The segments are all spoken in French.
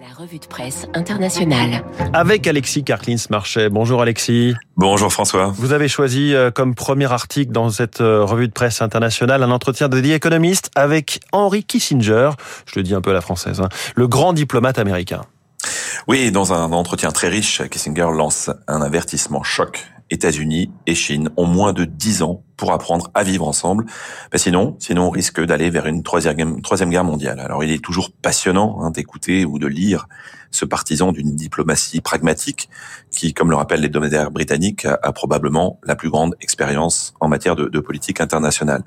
La revue de presse internationale. Avec Alexis Carclins Marchais. Bonjour Alexis. Bonjour François. Vous avez choisi euh, comme premier article dans cette euh, revue de presse internationale un entretien de The Economist avec Henry Kissinger, je le dis un peu à la française, hein, le grand diplomate américain. Oui, dans un entretien très riche, Kissinger lance un avertissement choc. États-Unis et Chine ont moins de 10 ans pour apprendre à vivre ensemble. Ben sinon, sinon on risque d'aller vers une troisième, troisième guerre mondiale. Alors il est toujours passionnant hein, d'écouter ou de lire ce partisan d'une diplomatie pragmatique qui, comme le rappellent les hebdomadaires britanniques, a, probablement la plus grande expérience en matière de, de, politique internationale.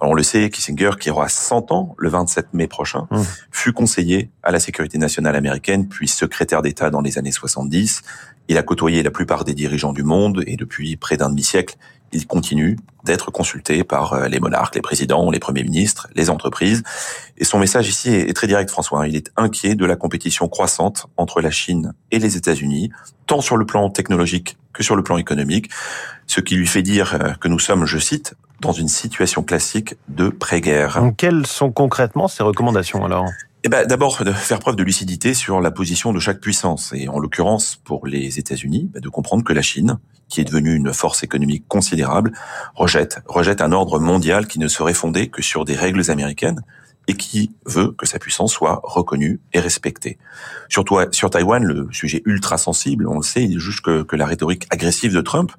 Alors on le sait, Kissinger, qui aura 100 ans le 27 mai prochain, mmh. fut conseiller à la sécurité nationale américaine, puis secrétaire d'État dans les années 70. Il a côtoyé la plupart des dirigeants du monde et depuis près d'un demi-siècle, il continue d'être consulté par euh, les monarques, les présidents, les premiers ministres, les entreprises. Et son message ici est très direct, François. Il est inquiet de la compétition croissante entre la Chine et les États-Unis, tant sur le plan technologique que sur le plan économique, ce qui lui fait dire euh, que nous sommes, je cite, dans une situation classique de pré-guerre. Quelles sont concrètement ces recommandations alors? Eh ben, d'abord, faire preuve de lucidité sur la position de chaque puissance. Et en l'occurrence, pour les États-Unis, ben, de comprendre que la Chine, qui est devenue une force économique considérable, rejette, rejette un ordre mondial qui ne serait fondé que sur des règles américaines, et qui veut que sa puissance soit reconnue et respectée. Surtout sur Taïwan, le sujet ultra sensible, on le sait, il juge que, que la rhétorique agressive de Trump,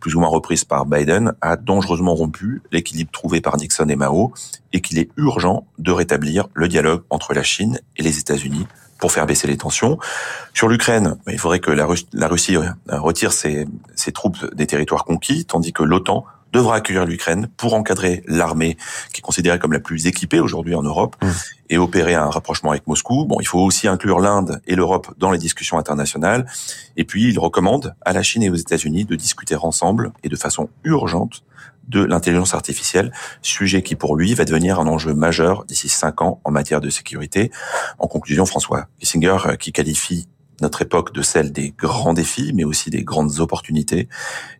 plus ou moins reprise par Biden, a dangereusement rompu l'équilibre trouvé par Nixon et Mao, et qu'il est urgent de rétablir le dialogue entre la Chine et les États-Unis pour faire baisser les tensions. Sur l'Ukraine, il faudrait que la, Russie retire ses, ses troupes des territoires conquis, tandis que l'OTAN devra accueillir l'Ukraine pour encadrer l'armée qui est considérée comme la plus équipée aujourd'hui en Europe mmh. et opérer un rapprochement avec Moscou. Bon, il faut aussi inclure l'Inde et l'Europe dans les discussions internationales. Et puis, il recommande à la Chine et aux États-Unis de discuter ensemble et de façon urgente de l'intelligence artificielle, sujet qui pour lui va devenir un enjeu majeur d'ici cinq ans en matière de sécurité. En conclusion, François Kissinger, euh, qui qualifie notre époque de celle des grands défis, mais aussi des grandes opportunités.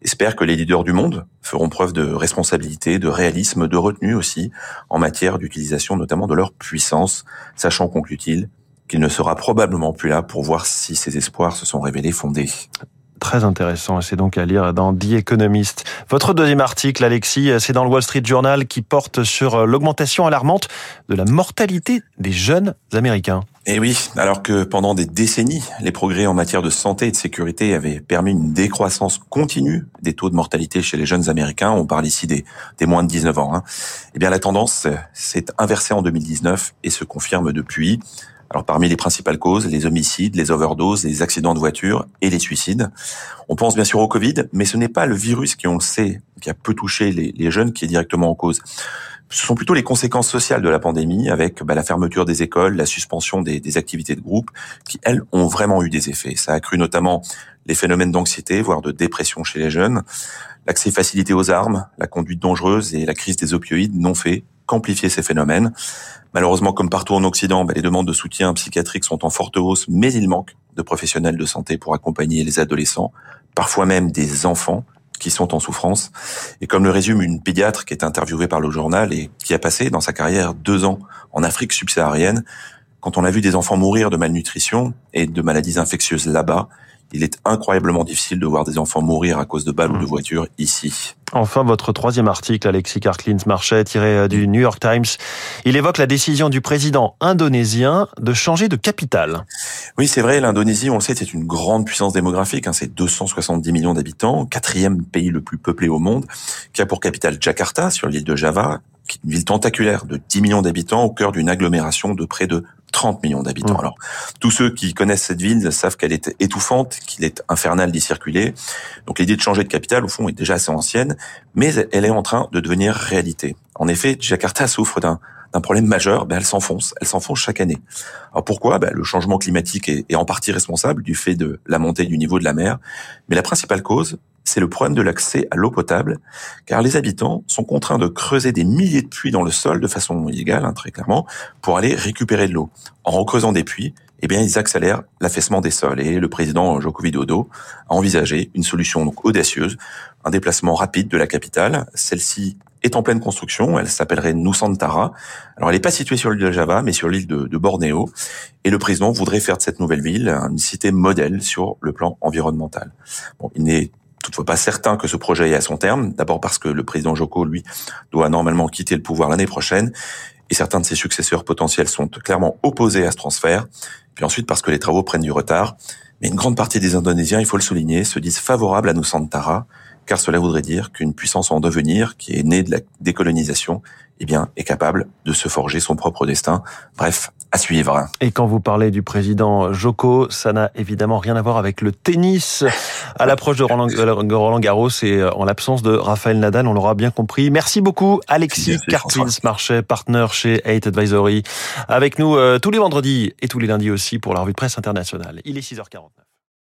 Espère que les leaders du monde feront preuve de responsabilité, de réalisme, de retenue aussi, en matière d'utilisation notamment de leur puissance, sachant, conclut-il, qu'il ne sera probablement plus là pour voir si ces espoirs se sont révélés fondés très intéressant et c'est donc à lire dans The Economist. Votre deuxième article, Alexis, c'est dans le Wall Street Journal qui porte sur l'augmentation alarmante de la mortalité des jeunes Américains. Et eh oui, alors que pendant des décennies, les progrès en matière de santé et de sécurité avaient permis une décroissance continue des taux de mortalité chez les jeunes Américains, on parle ici des, des moins de 19 ans, hein, eh bien la tendance s'est inversée en 2019 et se confirme depuis. Alors parmi les principales causes, les homicides, les overdoses, les accidents de voiture et les suicides. On pense bien sûr au Covid, mais ce n'est pas le virus qui, on le sait, qui a peu touché les, jeunes qui est directement en cause. Ce sont plutôt les conséquences sociales de la pandémie, avec bah, la fermeture des écoles, la suspension des, des, activités de groupe, qui elles ont vraiment eu des effets. Ça a accru notamment les phénomènes d'anxiété, voire de dépression chez les jeunes. L'accès facilité aux armes, la conduite dangereuse et la crise des opioïdes n'ont fait qu'amplifier ces phénomènes. Malheureusement, comme partout en Occident, bah, les demandes de soutien psychiatrique sont en forte hausse, mais il manque de professionnels de santé pour accompagner les adolescents, parfois même des enfants qui sont en souffrance. Et comme le résume une pédiatre qui est interviewée par le journal et qui a passé dans sa carrière deux ans en Afrique subsaharienne, quand on a vu des enfants mourir de malnutrition et de maladies infectieuses là-bas, il est incroyablement difficile de voir des enfants mourir à cause de balles ou de mmh. voitures ici. Enfin, votre troisième article, Alexis Karklins Marchais, tiré euh, du New York Times, il évoque la décision du président indonésien de changer de capitale. Oui, c'est vrai, l'Indonésie, on le sait, c'est une grande puissance démographique, hein, c'est 270 millions d'habitants, quatrième pays le plus peuplé au monde, qui a pour capitale Jakarta, sur l'île de Java, une ville tentaculaire de 10 millions d'habitants au cœur d'une agglomération de près de 30 millions d'habitants. Mmh. Alors, tous ceux qui connaissent cette ville savent qu'elle est étouffante, qu'il est infernal d'y circuler. Donc, l'idée de changer de capitale, au fond, est déjà assez ancienne, mais elle est en train de devenir réalité. En effet, Jakarta souffre d'un d'un problème majeur, ben elle s'enfonce, elle s'enfonce chaque année. Alors pourquoi? Ben Le changement climatique est, est, en partie responsable du fait de la montée du niveau de la mer, mais la principale cause, c'est le problème de l'accès à l'eau potable, car les habitants sont contraints de creuser des milliers de puits dans le sol de façon illégale, hein, très clairement, pour aller récupérer de l'eau. En recreusant des puits, eh bien, ils accélèrent l'affaissement des sols. Et le président Joko Widodo a envisagé une solution donc audacieuse, un déplacement rapide de la capitale. Celle-ci est en pleine construction. Elle s'appellerait Nusantara. Alors, elle n'est pas située sur l'île de Java, mais sur l'île de, de, Bornéo. Et le président voudrait faire de cette nouvelle ville une cité modèle sur le plan environnemental. Bon, il n'est toutefois pas certain que ce projet est à son terme. D'abord parce que le président Joko, lui, doit normalement quitter le pouvoir l'année prochaine. Et certains de ses successeurs potentiels sont clairement opposés à ce transfert. Puis ensuite parce que les travaux prennent du retard. Mais une grande partie des Indonésiens, il faut le souligner, se disent favorables à Nusantara car cela voudrait dire qu'une puissance en devenir, qui est née de la décolonisation, eh bien, est capable de se forger son propre destin. Bref, à suivre. Et quand vous parlez du président Joko, ça n'a évidemment rien à voir avec le tennis. À l'approche de Roland, Roland Garros et euh, en l'absence de Raphaël Nadal, on l'aura bien compris. Merci beaucoup, Alexis Cartins, marché partner chez 8 Advisory, avec nous euh, tous les vendredis et tous les lundis aussi pour la revue de presse internationale. Il est 6h49.